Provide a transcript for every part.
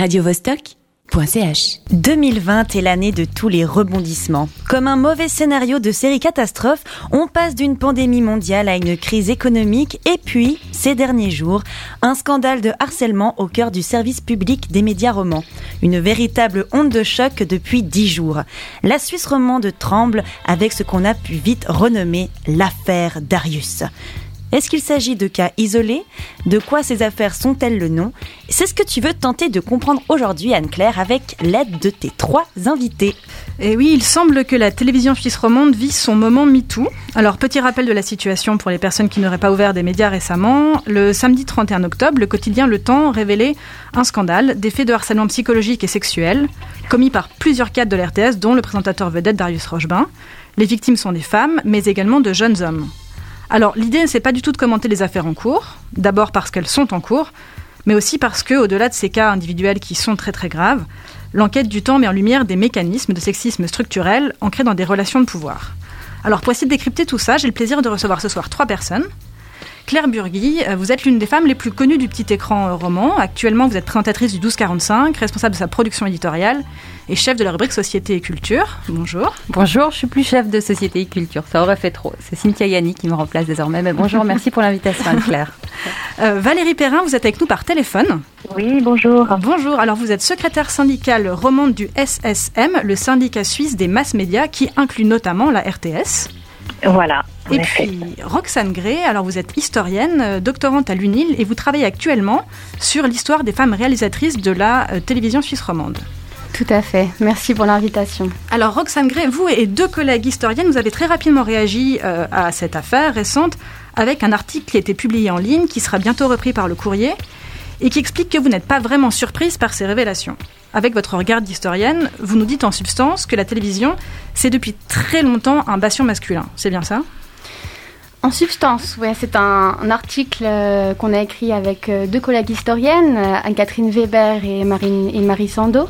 radiovostok.ch 2020 est l'année de tous les rebondissements. Comme un mauvais scénario de série catastrophe, on passe d'une pandémie mondiale à une crise économique et puis, ces derniers jours, un scandale de harcèlement au cœur du service public des médias romans. Une véritable onde de choc depuis dix jours. La Suisse romande tremble avec ce qu'on a pu vite renommer l'affaire Darius. Est-ce qu'il s'agit de cas isolés? De quoi ces affaires sont-elles le nom? C'est ce que tu veux tenter de comprendre aujourd'hui, Anne-Claire, avec l'aide de tes trois invités. Et oui, il semble que la télévision suisse romande vit son moment MeToo. Alors, petit rappel de la situation pour les personnes qui n'auraient pas ouvert des médias récemment. Le samedi 31 octobre, le quotidien Le Temps révélait un scandale des faits de harcèlement psychologique et sexuel commis par plusieurs cadres de l'RTS, dont le présentateur vedette Darius Rochebin. Les victimes sont des femmes, mais également de jeunes hommes. Alors l'idée, c'est pas du tout de commenter les affaires en cours, d'abord parce qu'elles sont en cours, mais aussi parce que, au-delà de ces cas individuels qui sont très très graves, l'enquête du temps met en lumière des mécanismes de sexisme structurel ancrés dans des relations de pouvoir. Alors pour essayer de décrypter tout ça, j'ai le plaisir de recevoir ce soir trois personnes. Claire Burgui, euh, vous êtes l'une des femmes les plus connues du petit écran euh, roman. Actuellement, vous êtes présentatrice du 1245, responsable de sa production éditoriale et chef de la rubrique Société et Culture. Bonjour. Bonjour, je suis plus chef de Société et Culture, ça aurait fait trop. C'est Cynthia Yanni qui me remplace désormais, mais bonjour, merci pour l'invitation Anne-Claire. Euh, Valérie Perrin, vous êtes avec nous par téléphone. Oui, bonjour. Bonjour, alors vous êtes secrétaire syndicale romande du SSM, le syndicat suisse des masses médias qui inclut notamment la RTS. Voilà. Et puis Roxane Gray, alors vous êtes historienne, euh, doctorante à l'UNIL et vous travaillez actuellement sur l'histoire des femmes réalisatrices de la euh, télévision suisse romande. Tout à fait, merci pour l'invitation. Alors Roxane Gray, vous et deux collègues historiennes, vous avez très rapidement réagi euh, à cette affaire récente avec un article qui a été publié en ligne, qui sera bientôt repris par le courrier, et qui explique que vous n'êtes pas vraiment surprise par ces révélations. Avec votre regard d'historienne, vous nous dites en substance que la télévision, c'est depuis très longtemps un bastion masculin. C'est bien ça? En substance, ouais, c'est un, article euh, qu'on a écrit avec euh, deux collègues historiennes, euh, Anne-Catherine Weber et, Marine, et Marie Sando.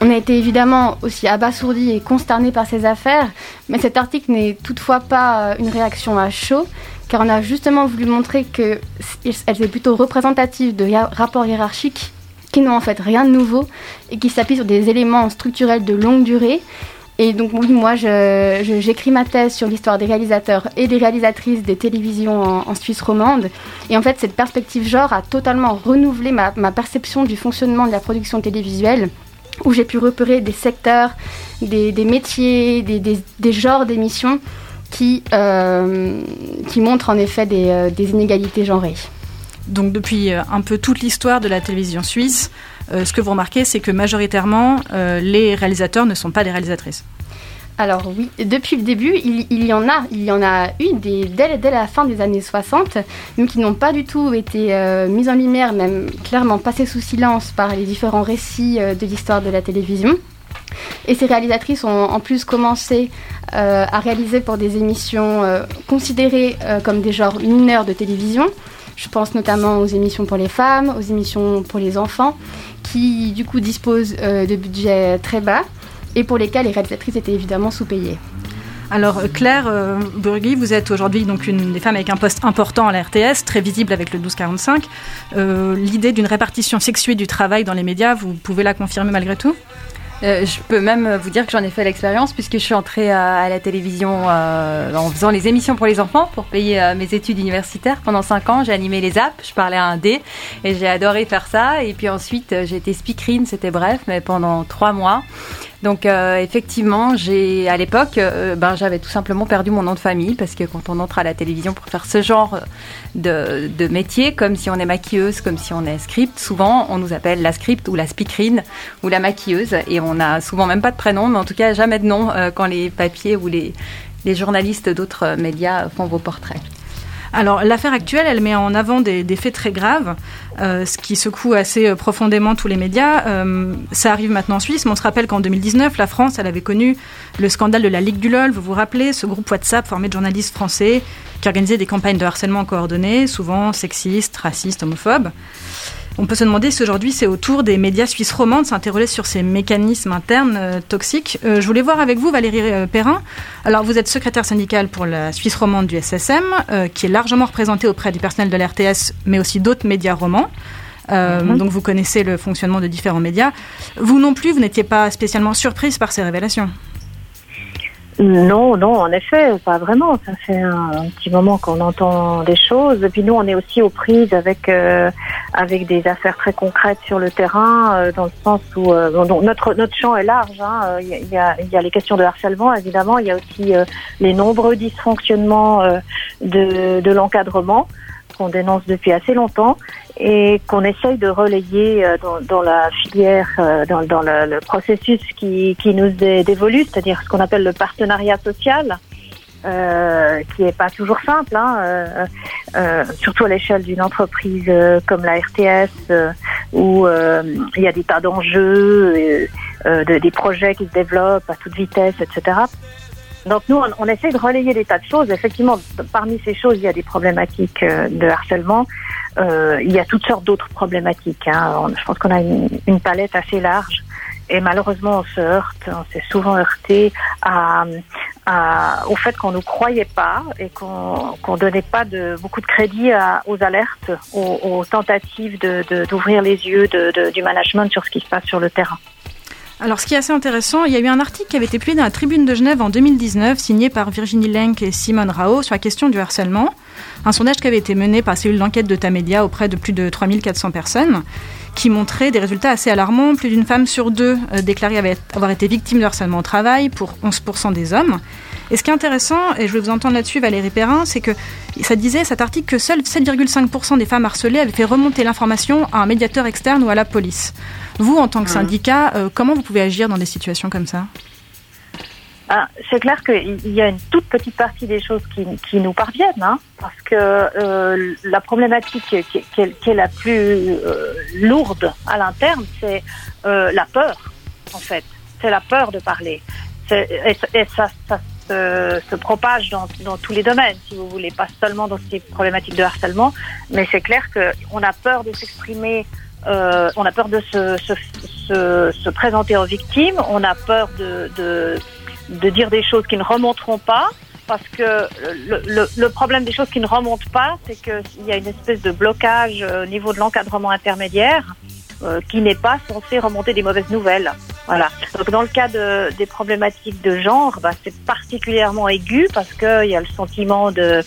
On a été évidemment aussi abasourdis et consternés par ces affaires, mais cet article n'est toutefois pas une réaction à chaud, car on a justement voulu montrer qu'elles étaient plutôt représentatives de rapports hiérarchiques qui n'ont en fait rien de nouveau et qui s'appuient sur des éléments structurels de longue durée. Et donc oui, moi, j'écris ma thèse sur l'histoire des réalisateurs et des réalisatrices des télévisions en, Suisse romande. Et en fait, cette perspective genre a totalement renouvelé ma, perception du fonctionnement de la production télévisuelle, où j'ai pu repérer des secteurs, des, métiers, des, genres d'émissions qui, euh, qui montrent en effet des, euh, des inégalités genrées. Donc depuis euh, un peu toute l'histoire de la télévision suisse, euh, ce que vous remarquez, c'est que majoritairement, euh, les réalisateurs ne sont pas des réalisatrices. Alors oui, depuis le début, il, y en a, il y en a eu dès, la fin des années 60, mais qui n'ont pas du tout été mises en lumière, même clairement passées sous silence par les différents récits de l'histoire de la télévision. Et ces réalisatrices ont en plus commencé à réaliser pour des émissions considérées comme des genres mineurs de télévision, je pense notamment aux émissions pour les femmes, aux émissions pour les enfants, qui du coup disposent euh, de budgets très bas et pour lesquels les réalisatrices étaient évidemment sous-payées. Alors euh, Claire euh, Burgui, vous êtes aujourd'hui donc une des femmes avec un poste important à la RTS, très visible avec le 1245. L'idée d'une répartition sexuée du travail dans les médias, vous pouvez la confirmer malgré tout? Euh, je peux même vous dire que j'en ai fait l'expérience puisque je suis entrée à, la télévision euh, en faisant les émissions pour les enfants pour payer euh, mes études universitaires. Pendant 5 ans, j'ai animé les apps, je parlais à un dé et j'ai adoré faire ça. Et puis ensuite, j'ai été speakerine, c'était bref, mais pendant 3 mois. Donc euh, effectivement, j'ai à l'époque, euh, ben j'avais tout simplement perdu mon nom de famille parce que quand on entre à la télévision pour faire ce genre de, de métier, comme si on est maquilleuse, comme si on est script, souvent on nous appelle la script ou la speakerine ou la maquilleuse et on a souvent même pas de prénom, mais en tout cas jamais de nom euh, quand les papiers ou les, les journalistes d'autres médias font vos portraits. Alors l'affaire actuelle, elle met en avant des, faits très graves, euh, ce qui secoue assez euh, profondément tous les médias. Euh, ça arrive maintenant en Suisse, mais on se rappelle qu'en 2019, la France, elle avait connu le scandale de la Ligue du LOL. Vous vous rappelez ce groupe WhatsApp formé de journalistes français qui organisait des campagnes de harcèlement coordonnées, souvent sexistes, racistes, homophobes. On peut se demander si aujourd'hui c'est au tour des médias suisses romans de s'interroger sur ces mécanismes internes euh, toxiques. Euh, je voulais voir avec vous, Valérie euh, Perrin. Alors, vous êtes secrétaire syndicale pour la Suisse romande du SSM, qui est largement représentée auprès du personnel de l'RTS, mais aussi d'autres médias romans. Mhm. Donc vous connaissez le fonctionnement de différents médias. Vous non plus, vous n'étiez pas spécialement surprise par ces révélations non, non, en effet, pas vraiment. Ça fait un, petit moment qu'on entend des choses. Et puis nous, on est aussi aux prises avec euh, avec des affaires très concrètes sur le terrain, euh, dans le sens où euh, notre notre champ est large. Hein. Il, y a, y a les questions de harcèlement, évidemment. Il y a aussi les nombreux dysfonctionnements de, de l'encadrement qu'on dénonce depuis assez longtemps et qu'on essaye de relayer euh, dans, la filière, euh, dans, le, processus qui, qui nous est c'est-à-dire ce qu'on appelle le partenariat social. Euh, qui est pas toujours simple, hein, surtout à l'échelle d'une entreprise comme la RTS, où il y a des tas d'enjeux, des projets qui se développent à toute vitesse, etc. Donc nous, on, essaie de relayer des tas de choses. Effectivement, parmi ces choses, il y a des problématiques euh, de harcèlement. Euh, il y a toutes sortes d'autres problématiques. Hein. je pense qu'on a une, palette assez large. Et malheureusement, on se heurte, on s'est souvent heurté au fait qu'on ne croyait pas et qu'on qu donnait pas beaucoup de crédit aux alertes, aux, aux tentatives d'ouvrir les yeux du management sur ce qui se passe sur le terrain. Alors, ce qui est assez intéressant, il y a eu un article qui avait été publié dans la Tribune de Genève en 2019, signé par Virginie Lenk et Simone Rao sur la question du harcèlement. Un sondage qui avait été mené par la cellule d'enquête de Tamedia auprès de plus de 3400 personnes, qui montrait des résultats assez alarmants. Plus d'une femme sur deux euh, déclarait avoir été victime de harcèlement au travail pour 11% des hommes. Et ce qui est intéressant, et je vais vous entendre là-dessus Valérie Perrin, c'est que ça disait cet article que seuls 7,5% des femmes harcelées avaient fait remonter l'information à un médiateur externe ou à la police. Vous, en tant que syndicat, euh, comment vous pouvez agir dans des situations comme ça? Ah, c'est clair qu'il y a une toute petite partie des choses qui, qui nous parviennent, hein, parce que euh, la problématique qui, qui, qui, est la plus euh, lourde à l'interne, c'est euh, la peur, en fait. C'est la peur de parler. Et, et, ça, ça se, propage dans, tous les domaines, si vous voulez, pas seulement dans ces problématiques de harcèlement, mais c'est clair qu'on a peur de s'exprimer euh, on a peur de se, se, se, se, présenter aux victimes, on a peur de, dire des choses qui ne remonteront pas, parce que le, problème des choses qui ne remontent pas, c'est qu'il y a une espèce de blocage au niveau de l'encadrement intermédiaire euh, qui n'est pas censé remonter des mauvaises nouvelles. Voilà. Donc dans le cas de, des problématiques de genre, bah, c'est particulièrement aigu parce qu'il y a le sentiment de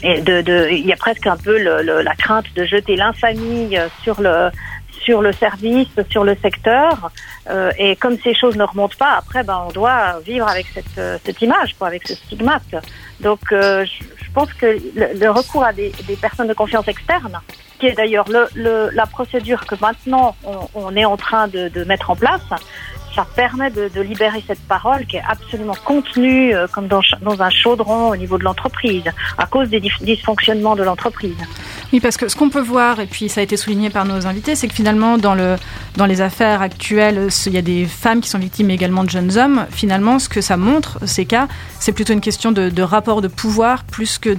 et de, de, il y a presque un peu le, le, la crainte de jeter l'infamie sur le sur le service, sur le secteur. Euh, et comme ces choses ne remontent pas, après, ben, on doit vivre avec cette, cette image, quoi, avec ce stigmate. Donc, euh, je, je, pense que le, le recours à des, des, personnes de confiance externes, qui d'ailleurs le, la procédure que maintenant on, est en train de, mettre en place, ça permet de, de, libérer cette parole qui est absolument contenue euh, comme dans, dans, un chaudron au niveau de l'entreprise, à cause des dysfonctionnements de l'entreprise. Oui, parce que ce qu'on peut voir, et puis ça a été souligné par nos invités, c'est que finalement, dans, le, dans les affaires actuelles, il y a des femmes qui sont victimes mais également de jeunes hommes. Finalement, ce que ça montre, ces cas, c'est plutôt une question de, rapport de pouvoir plus que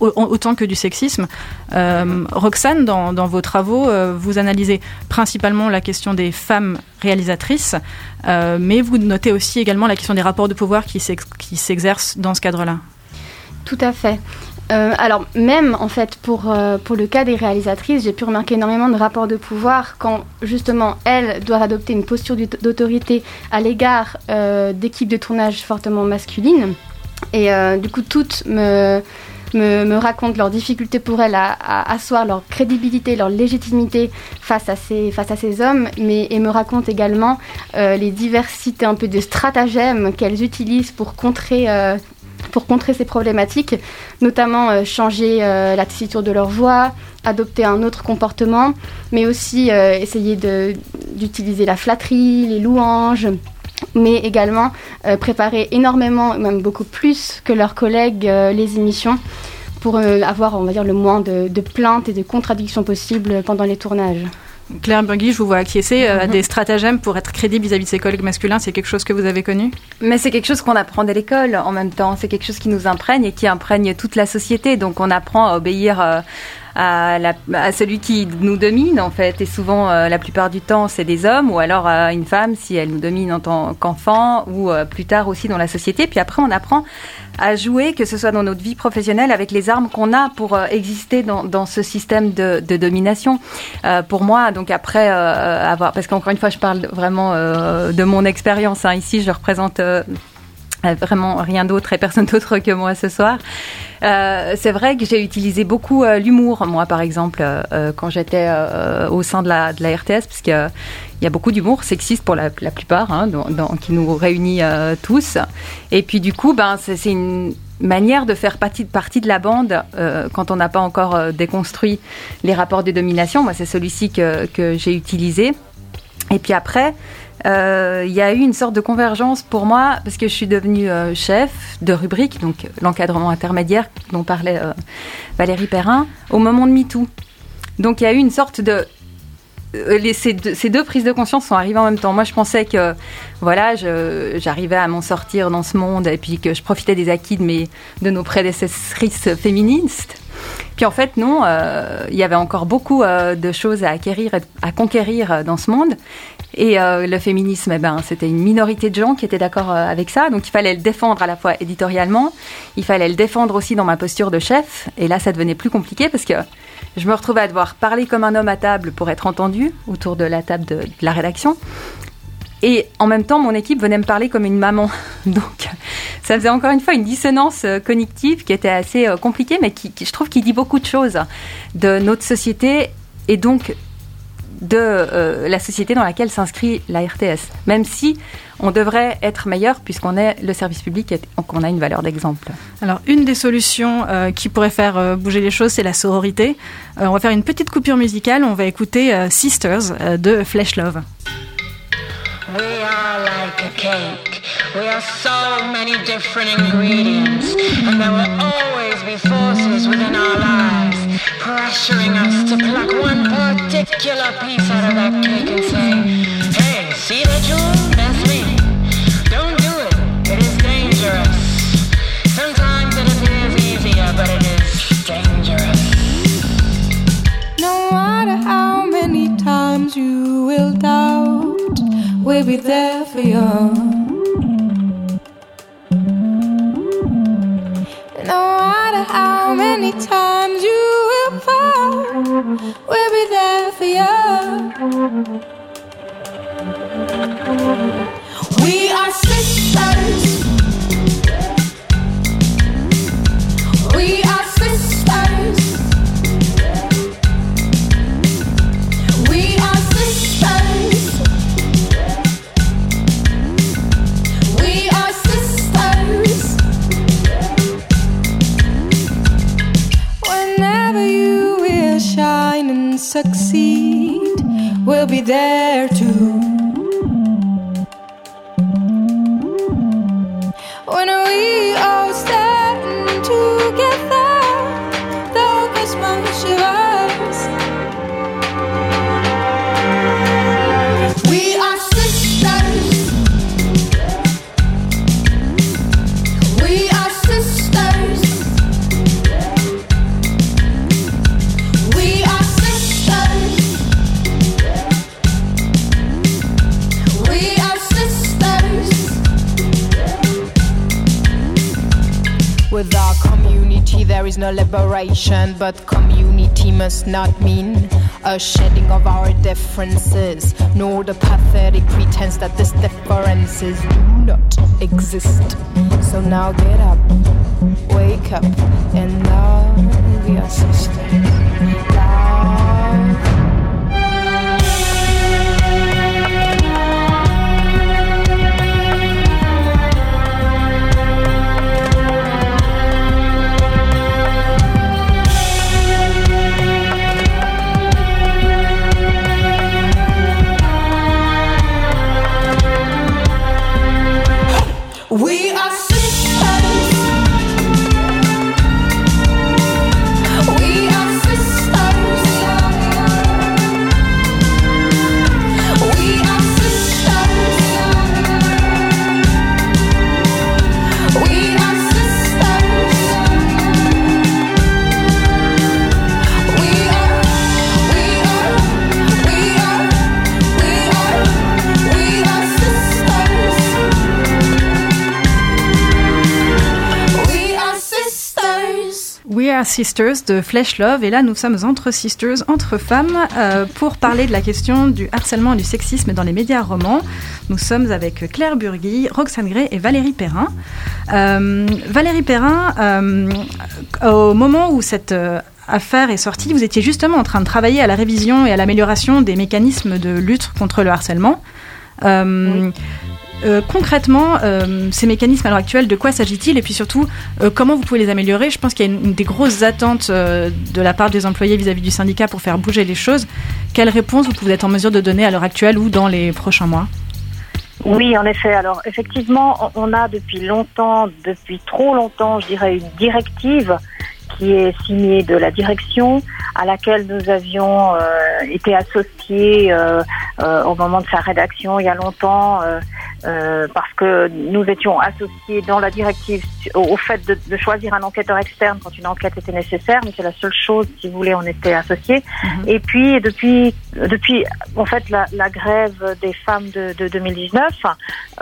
autant que du sexisme. Euh, Roxane, dans, dans, vos travaux, euh, vous analysez principalement la question des femmes réalisatrices, euh, mais vous notez aussi également la question des rapports de pouvoir qui s'exercent dans ce cadre-là. Tout à fait. Euh, alors même en fait pour, euh, pour le cas des réalisatrices, j'ai pu remarquer énormément de rapports de pouvoir quand justement elles doivent adopter une posture d'autorité à l'égard euh, d'équipes de tournage fortement masculines. Et du coup toutes me, me, racontent leurs difficultés pour elles à, asseoir leur crédibilité, leur légitimité face à ces, hommes, mais et me racontent également les diversités un peu de stratagèmes qu'elles utilisent pour contrer pour contrer ces problématiques, notamment euh, changer euh, la tessiture de leur voix, adopter un autre comportement, mais aussi euh, essayer d'utiliser la flatterie, les louanges, mais également préparer énormément, même beaucoup plus que leurs collègues, les émissions pour avoir, on va le moins de plaintes et de contradictions possibles pendant les tournages. Claire Burgui, je vous vois acquiescer euh, à des stratagèmes pour être crédible vis-à-vis -vis de ses collègues masculins. C'est quelque chose que vous avez connu? Mais c'est quelque chose qu'on apprend à l'école en même temps. C'est quelque chose qui nous imprègne et qui imprègne toute la société. Donc on apprend à obéir. Euh, à, à, celui qui nous domine en fait. Et souvent, la plupart du temps, c'est des hommes ou alors à une femme si elle nous domine en tant qu'enfant ou plus tard aussi dans la société. Puis après, on apprend à jouer, que ce soit dans notre vie professionnelle, avec les armes qu'on a pour euh, exister dans, dans, ce système de, de domination. Euh, pour moi, donc après euh, avoir, parce qu'encore une fois, je parle vraiment euh, de mon expérience. Hein. Ici, je représente vraiment rien d'autre et personne d'autre que moi ce soir. Euh, c'est vrai que j'ai utilisé beaucoup euh, l'humour, moi par exemple, euh, quand j'étais au sein de la, de la RTS, parce qu'il y a beaucoup d'humour sexiste pour la, plupart, hein, qui nous réunit tous. Et puis du coup, ben, c'est une manière de faire partie, partie de la bande quand on n'a pas encore déconstruit les rapports de domination. Moi, c'est celui-ci que, que j'ai utilisé. Et puis après, euh, il y a eu une sorte de convergence pour moi parce que je suis devenue euh, chef de rubrique, donc l'encadrement intermédiaire dont parlait euh, Valérie Perrin, au moment de MeToo. Donc il y a eu une sorte de les, ces, deux, prises de conscience sont arrivées en même temps. Moi, je pensais que voilà, j'arrivais à m'en sortir dans ce monde et puis que je profitais des acquis de, mes, de nos prédécessrices féministes. Puis en fait, non, euh, il y avait encore beaucoup euh, de choses à acquérir, à conquérir dans ce monde. Et euh, le féminisme, eh ben, c'était une minorité de gens qui étaient d'accord euh, avec ça. Donc il fallait le défendre à la fois éditorialement, il fallait le défendre aussi dans ma posture de chef. Et là, ça devenait plus compliqué parce que je me retrouvais à devoir parler comme un homme à table pour être entendu autour de la table de, la rédaction. Et en même temps, mon équipe venait me parler comme une maman. Donc, ça faisait encore une fois une dissonance euh, cognitive qui était assez compliquée, mais qui, qui je trouve qui dit beaucoup de choses de notre société et donc de euh, la société dans laquelle s'inscrit la RTS, même si on devrait être meilleur puisqu'on est le service public et qu'on a une valeur d'exemple. Alors, une des solutions euh, qui pourrait faire euh, bouger les choses, c'est la sororité. Euh, on va faire une petite coupure musicale, on va écouter euh, Sisters euh, de Flesh Love. We are like a cake. We are so many different ingredients, and there will always be forces within our lives pressuring us to pluck one particular piece out of that cake and say, Hey, see that jewel? That's me. Don't do it. It is dangerous. Sometimes it appears easier, but it is dangerous. No matter how many times you will doubt, we'll be there for you. No We are sisters. We are sisters. We are sisters. We are sisters. Whenever you will shine and succeed, we'll be there too. Is no liberation, but community must not mean a shedding of our differences, nor the pathetic pretense that these differences do not exist. So now get up, wake up, and love your sisters. We Sisters de Flesh Love. Et là, nous sommes entre sisters, entre femmes, euh, pour parler de la question du harcèlement et du sexisme dans les médias romans. Nous sommes avec Claire Burgui, Roxane Gray et Valérie Perrin. Euh, Valérie Perrin, euh, au moment où cette affaire est sortie, vous étiez justement en train de travailler à la révision et à l'amélioration des mécanismes de lutte contre le harcèlement. Euh, euh, concrètement, euh, ces mécanismes à l'heure actuelle, de quoi s'agit-il Et puis surtout, euh, comment vous pouvez les améliorer Je pense qu'il y a une, une des grosses attentes de la part des employés vis-à-vis du syndicat pour faire bouger les choses. Quelle réponse vous pouvez être en mesure de donner à l'heure actuelle ou dans les prochains mois Oui, en effet. Alors, effectivement, on a depuis longtemps, depuis trop longtemps, je dirais, une directive qui est signée de la direction à laquelle nous avions été associés euh, euh, au moment de sa rédaction il y a longtemps euh, euh, parce que nous étions associés dans la directive au, fait de, de choisir un enquêteur externe quand une enquête était nécessaire, mais c'est la seule chose, si vous voulez, on était associés. Mhm. Et puis depuis, depuis en fait la, la grève des femmes de, de 2019,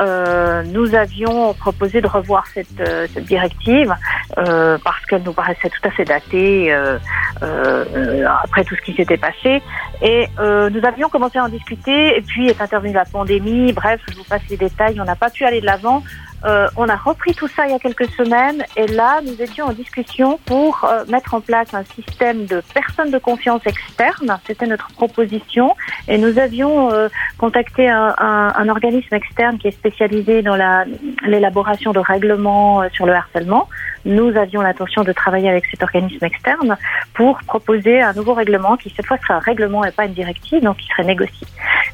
euh, nous avions proposé de revoir cette, cette directive euh, parce qu'elle nous paraissait tout à fait datée euh, après tout ce qui s'était passé. Et euh, nous avions commencé à en discuter, et puis est intervenue la pandémie. Bref, je vous passe les détails. On n'a pas pu aller de l'avant. Euh, on a repris tout ça il y a quelques semaines et là, nous étions en discussion pour euh, mettre en place un système de personnes de confiance externe. C'était notre proposition et nous avions euh, contacté un, organisme externe qui est spécialisé dans la- l'élaboration de règlements sur le harcèlement. Nous avions l'intention de travailler avec cet organisme externe pour proposer un nouveau règlement qui cette fois serait un règlement et pas une directive, donc qui serait négocié.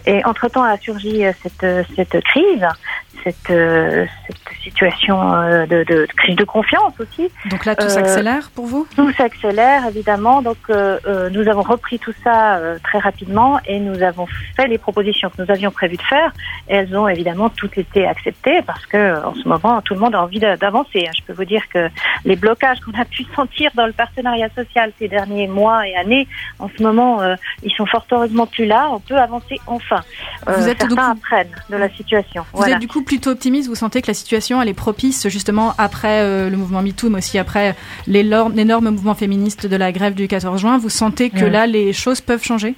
Et entre-temps a surgi cette crise, cette, euh, cette situation euh, de, de, de crise de confiance aussi. Donc là, tout Euh, s'accélère pour vous? Tout s'accélère évidemment, donc euh, euh, nous avons repris tout ça euh, très rapidement et nous avons fait les propositions que nous avions prévu de faire. Et elles ont évidemment toutes été acceptées parce que euh, en ce moment tout le monde a envie d'a- d'avancer. Je peux vous dire que les blocages qu'on a pu sentir dans le partenariat social ces derniers mois et années, en ce moment, euh, ils sont fort heureusement plus là. On peut avancer enfin. Euh, Vous êtes certains donc- apprennent de la situation. Vous Voilà. êtes du coup plutôt optimiste, vous sentez que la situation elle est propice justement après euh, le mouvement MeToo, mais aussi après l'énorme mouvement féministe de la grève du 14 juin. Vous sentez que là les choses peuvent changer?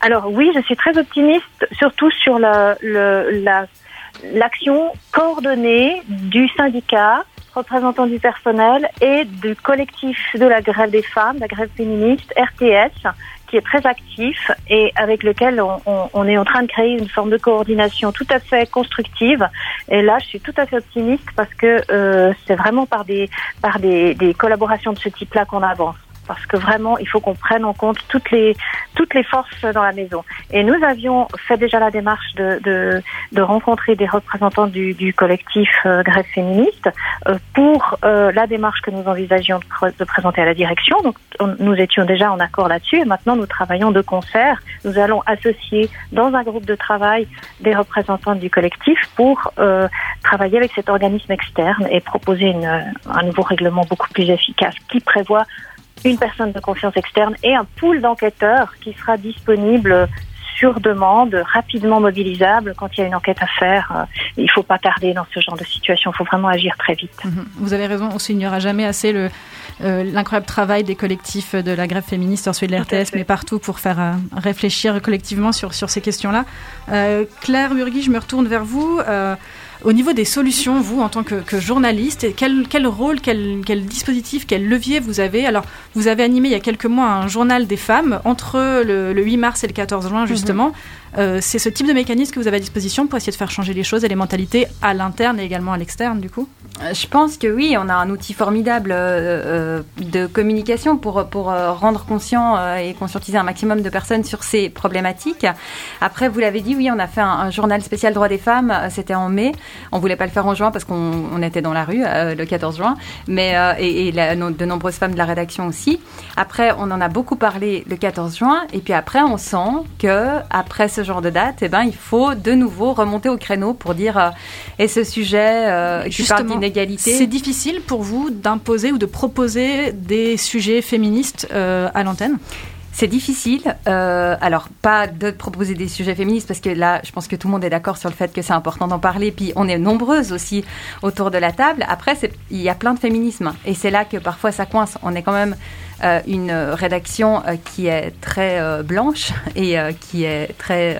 Alors oui, je suis très optimiste, surtout sur la- le- la- l'action coordonnée du syndicat, représentant du personnel et du collectif de la grève des femmes, la grève féministe, RTS, qui est très actif et avec lequel on, est en train de créer une forme de coordination tout à fait constructive. Et là, je suis tout à fait optimiste parce que euh, c'est vraiment par des par des, des collaborations de ce type-là qu'on avance. Parce que vraiment, il faut qu'on prenne en compte toutes les toutes les forces dans la maison. Et nous avions fait déjà la démarche de, de, de rencontrer des représentants du, du collectif euh, Grève féministe euh, pour euh, la démarche que nous envisagions de, de présenter à la direction. Donc on- nous étions déjà en accord là-dessus et maintenant nous travaillons de concert. Nous allons associer dans un groupe de travail des représentants du collectif pour euh, travailler avec cet organisme externe et proposer une, un nouveau règlement beaucoup plus efficace qui prévoit une personne de confiance externe et un pool d'enquêteurs qui sera disponible sur demande, rapidement mobilisable quand il y a une enquête à faire. Euh, Il ne faut pas tarder dans ce genre de situation, il faut vraiment agir très vite. Mhm. Vous avez raison, on soulignera jamais assez le euh, l'incroyable travail des collectifs de la grève féministe, celui de l'RTS, mais partout pour faire euh, réfléchir collectivement sur, sur ces questions-là. Euh, Claire Burgui, je me retourne vers vous. Au niveau des solutions, vous, en tant que, que journaliste, quel, quel rôle, quel, quel dispositif, quel levier vous avez Alors, vous avez animé il y a quelques mois un journal des femmes entre le, le 8 mars et le 14 juin, justement. Euh, c'est ce type de mécanisme que vous avez à disposition pour essayer de faire changer les choses et les mentalités à l'interne et également à l'externe, du coup? Euh, Je pense que oui, on a un outil formidable euh, de communication pour, pour rendre conscient et conscientiser un maximum de personnes sur ces problématiques. Après, vous l'avez dit, oui, on a fait un, journal spécial droits des femmes, c'était en mai. On voulait pas le faire en juin parce qu'on on était dans la rue le 14 juin, mais et, de nombreuses femmes de la rédaction aussi. Après, on en a beaucoup parlé le 14 juin, et puis après, on sent que après ce genre de date, eh ben, il faut de nouveau remonter au créneau pour dire euh, et ce sujet euh, qui parle d'inégalité. C'est difficile pour vous d'imposer ou de proposer des sujets féministes euh, à l'antenne? C'est difficile. Euh, alors, pas de proposer des sujets féministes, parce que là, je pense que tout le monde est d'accord sur le fait que c'est important d'en parler. Puis, on est nombreuses aussi autour de la table. Après, il y a plein de féminisme. Et c'est là que parfois ça coince. On est quand même euh, une rédaction euh, qui est très euh, blanche et qui est très,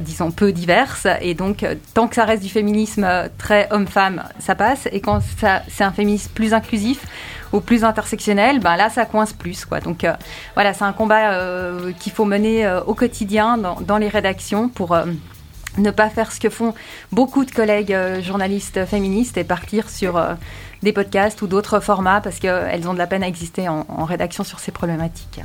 disons, peu diverse. Et donc, tant que ça reste du féminisme très homme-femme, ça passe. Et quand c'est un féminisme plus inclusif, ou plus intersectionnel, ben là ça coince plus quoi. Donc euh, voilà, c'est un combat euh, qu'il faut mener euh, au quotidien dans, les rédactions pour ne pas faire ce que font beaucoup de collègues journalistes féministes et partir sur des podcasts ou d'autres formats parce qu'elles ont de la peine à exister en rédaction sur ces problématiques.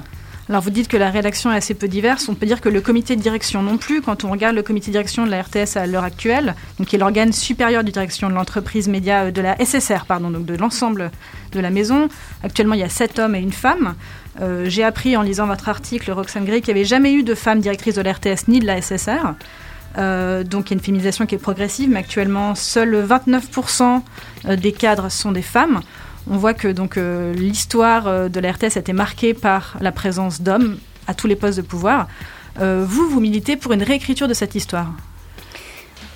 Alors vous dites que la rédaction est assez peu diverse. On peut dire que le comité de direction non plus. Quand on regarde le comité de direction de la RTS à l'heure actuelle, donc qui est l'organe supérieur de direction de l'entreprise média euh, de la SSR, pardon, donc de l'ensemble de la maison. Actuellement, il y a sept hommes et une femme. Euh, j'ai appris en lisant votre article, Roxane Gray, qu'il n'y avait jamais eu de femme directrice de la RTS ni de la SSR. Euh, donc il y a une féminisation qui est progressive, mais actuellement, seuls 29% des cadres sont des femmes. On voit que donc euh, l'histoire euh, de la RTS a été marquée par la présence d'hommes à tous les postes de pouvoir. Euh, vous, vous militez pour une réécriture de cette histoire?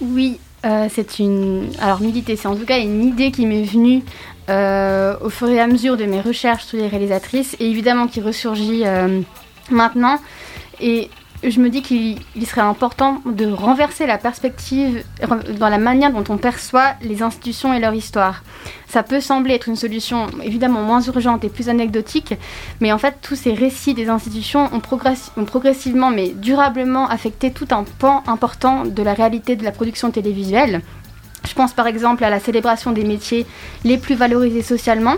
Oui, c'est une. Alors, militer, c'est en tout cas une idée qui m'est venue au fur et à mesure de mes recherches sur les réalisatrices et évidemment qui ressurgit maintenant. Et je me dis qu'il serait important de renverser la perspective dans la manière dont on perçoit les institutions et leur histoire. Ça peut sembler être une solution évidemment moins urgente et plus anecdotique, mais en fait tous ces récits des institutions ont, ont progressivement mais durablement affecté tout un pan important de la réalité de la production télévisuelle. Je pense par exemple à la célébration des métiers les plus valorisés socialement,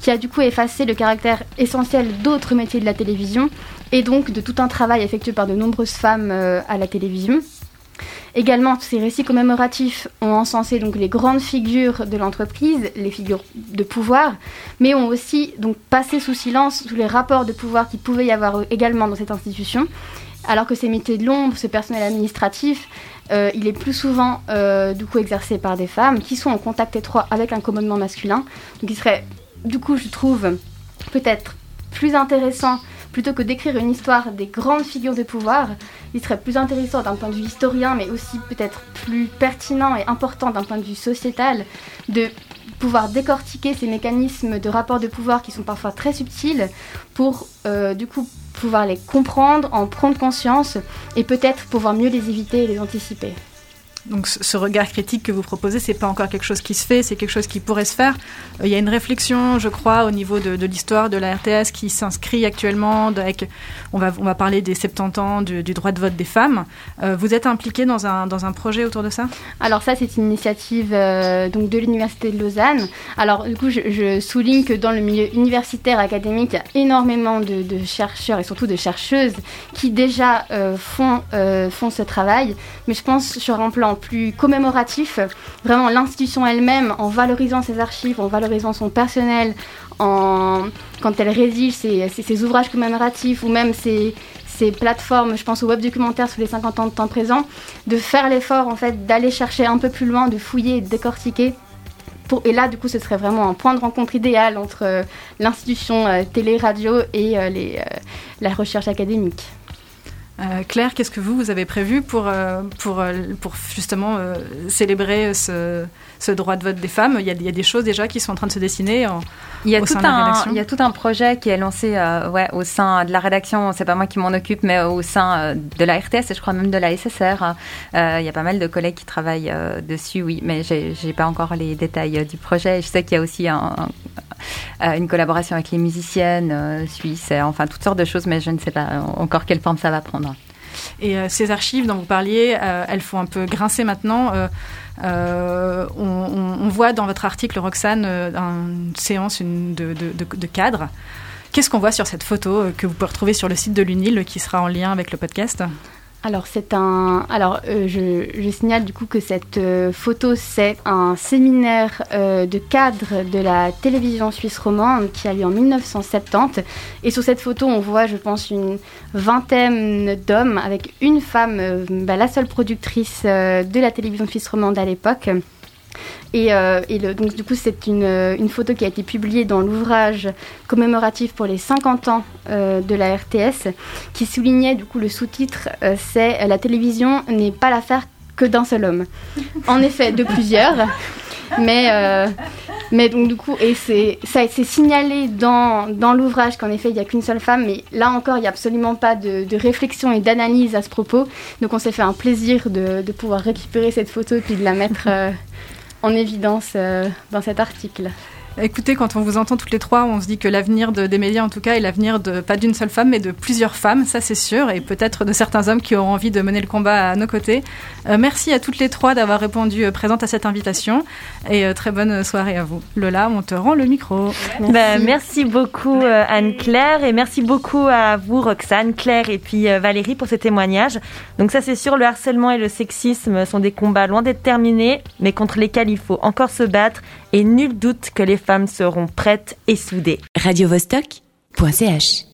qui a du coup effacé le caractère essentiel d'autres métiers de la télévision et donc de tout un travail effectué par de nombreuses femmes euh, à la télévision. Également, ces récits commémoratifs ont encensé donc les grandes figures de l'entreprise, les figures de pouvoir, mais ont aussi donc passé sous silence tous les rapports de pouvoir qu'il pouvait y avoir également dans cette institution, alors que ces métiers de l'ombre, ce personnel administratif, euh, il est plus souvent euh, du coup exercé par des femmes qui sont en contact étroit avec un commandement masculin. Donc il serait, du coup, je trouve peut-être plus intéressant plutôt que d'écrire une histoire des grandes figures de pouvoir, il serait plus intéressant d'un point de vue historien, mais aussi peut-être plus pertinent et important d'un point de vue sociétal, de pouvoir décortiquer ces mécanismes de rapport de pouvoir qui sont parfois très subtils pour euh, du coup pouvoir les comprendre, en prendre conscience et peut-être pouvoir mieux les éviter et les anticiper. Donc ce regard critique que vous proposez, c'est pas encore quelque chose qui se fait, c'est quelque chose qui pourrait se faire. Euh, il y a une réflexion, je crois, au niveau de, l'histoire de la RTS qui s'inscrit actuellement. Avec, on va on va parler des 70 ans du, droit de vote des femmes. Euh, vous êtes impliqué dans un dans un projet autour de ça? Alors ça, c'est une initiative euh, donc de l'université de Lausanne. Alors du coup, je, souligne que dans le milieu universitaire académique, il y a énormément de, chercheurs et surtout de chercheuses qui déjà font font ce travail. Mais je pense sur un plan plus commémoratif, vraiment l'institution elle-même, en valorisant ses archives, en valorisant son personnel, en, quand elle rédige ses, ouvrages commémoratifs ou même ses, plateformes, je pense au web documentaire sur les 50 ans de temps présent, de faire l'effort en fait d'aller chercher un peu plus loin, de fouiller de décortiquer. Et là, du coup, ce serait vraiment un point de rencontre idéal entre euh, l'institution euh, télé-radio et euh, la recherche académique. Euh, Claire, qu'est-ce que vous, vous avez prévu pour, euh, pour, euh, pour justement célébrer ce, ce, droit de vote des femmes? Il y, a, il y, a, des choses déjà qui sont en train de se dessiner en, il y a au tout sein de la rédaction? Il y a tout un projet qui est lancé ouais, au sein de la rédaction, c'est pas moi qui m'en occupe, mais au sein de la RTS et je crois même de la SSR. il y a pas mal de collègues qui travaillent dessus, oui, mais j'ai pas encore les détails du projet. Je sais qu'il y a aussi un, une collaboration avec les musiciennes suisses, enfin toutes sortes de choses, mais je ne sais pas encore quelle forme ça va prendre. Et euh, ces archives dont vous parliez, euh, elles font un peu grincer maintenant. Euh, on, voit dans votre article, Roxane, une séance de, de, de, cadre. Qu'est-ce qu'on voit sur cette photo que vous pouvez retrouver sur le site de l'UNIL qui sera en lien avec le podcast? Alors c'est un. Alors euh, je, signale du coup que cette euh, photo c'est un séminaire euh, de cadre de la télévision suisse romande qui a lieu en 1970 et sur cette photo on voit je pense une vingtaine d'hommes avec une femme, bah, la seule productrice de la télévision suisse romande à l'époque. Et, euh, donc, du coup, c'est une, photo qui a été publiée dans l'ouvrage commémoratif pour les 50 ans de la RTS, qui soulignait du coup le sous-titre c'est La télévision n'est pas l'affaire que d'un seul homme. En effet, de plusieurs. Mais, euh, mais donc du coup, et ça s'est signalé dans, dans l'ouvrage qu'en effet, il n'y a qu'une seule femme, mais là encore, il n'y a absolument pas de, réflexion et d'analyse à ce propos. Donc on s'est fait un plaisir de, de, pouvoir récupérer cette photo et puis de la mettre euh, en évidence euh, dans cet article. Écoutez, quand on vous entend toutes les trois, on se dit que l'avenir des médias, en tout cas, est l'avenir de pas d'une seule femme, mais de plusieurs femmes, ça c'est sûr, et peut-être de certains hommes qui auront envie de mener le combat à nos côtés. Euh, merci à toutes les trois d'avoir répondu euh, présente à cette invitation, et euh, très bonne soirée à vous. Lola, on te rend le micro. Merci, bah, merci beaucoup Anne-Claire, et merci beaucoup à vous Roxane, Claire et puis Valérie pour ces témoignages. Donc ça c'est sûr, le harcèlement et le sexisme sont des combats loin d'être terminés, mais contre lesquels il faut encore se battre et nul doute que les femmes seront prêtes et soudées. Radio -Vostok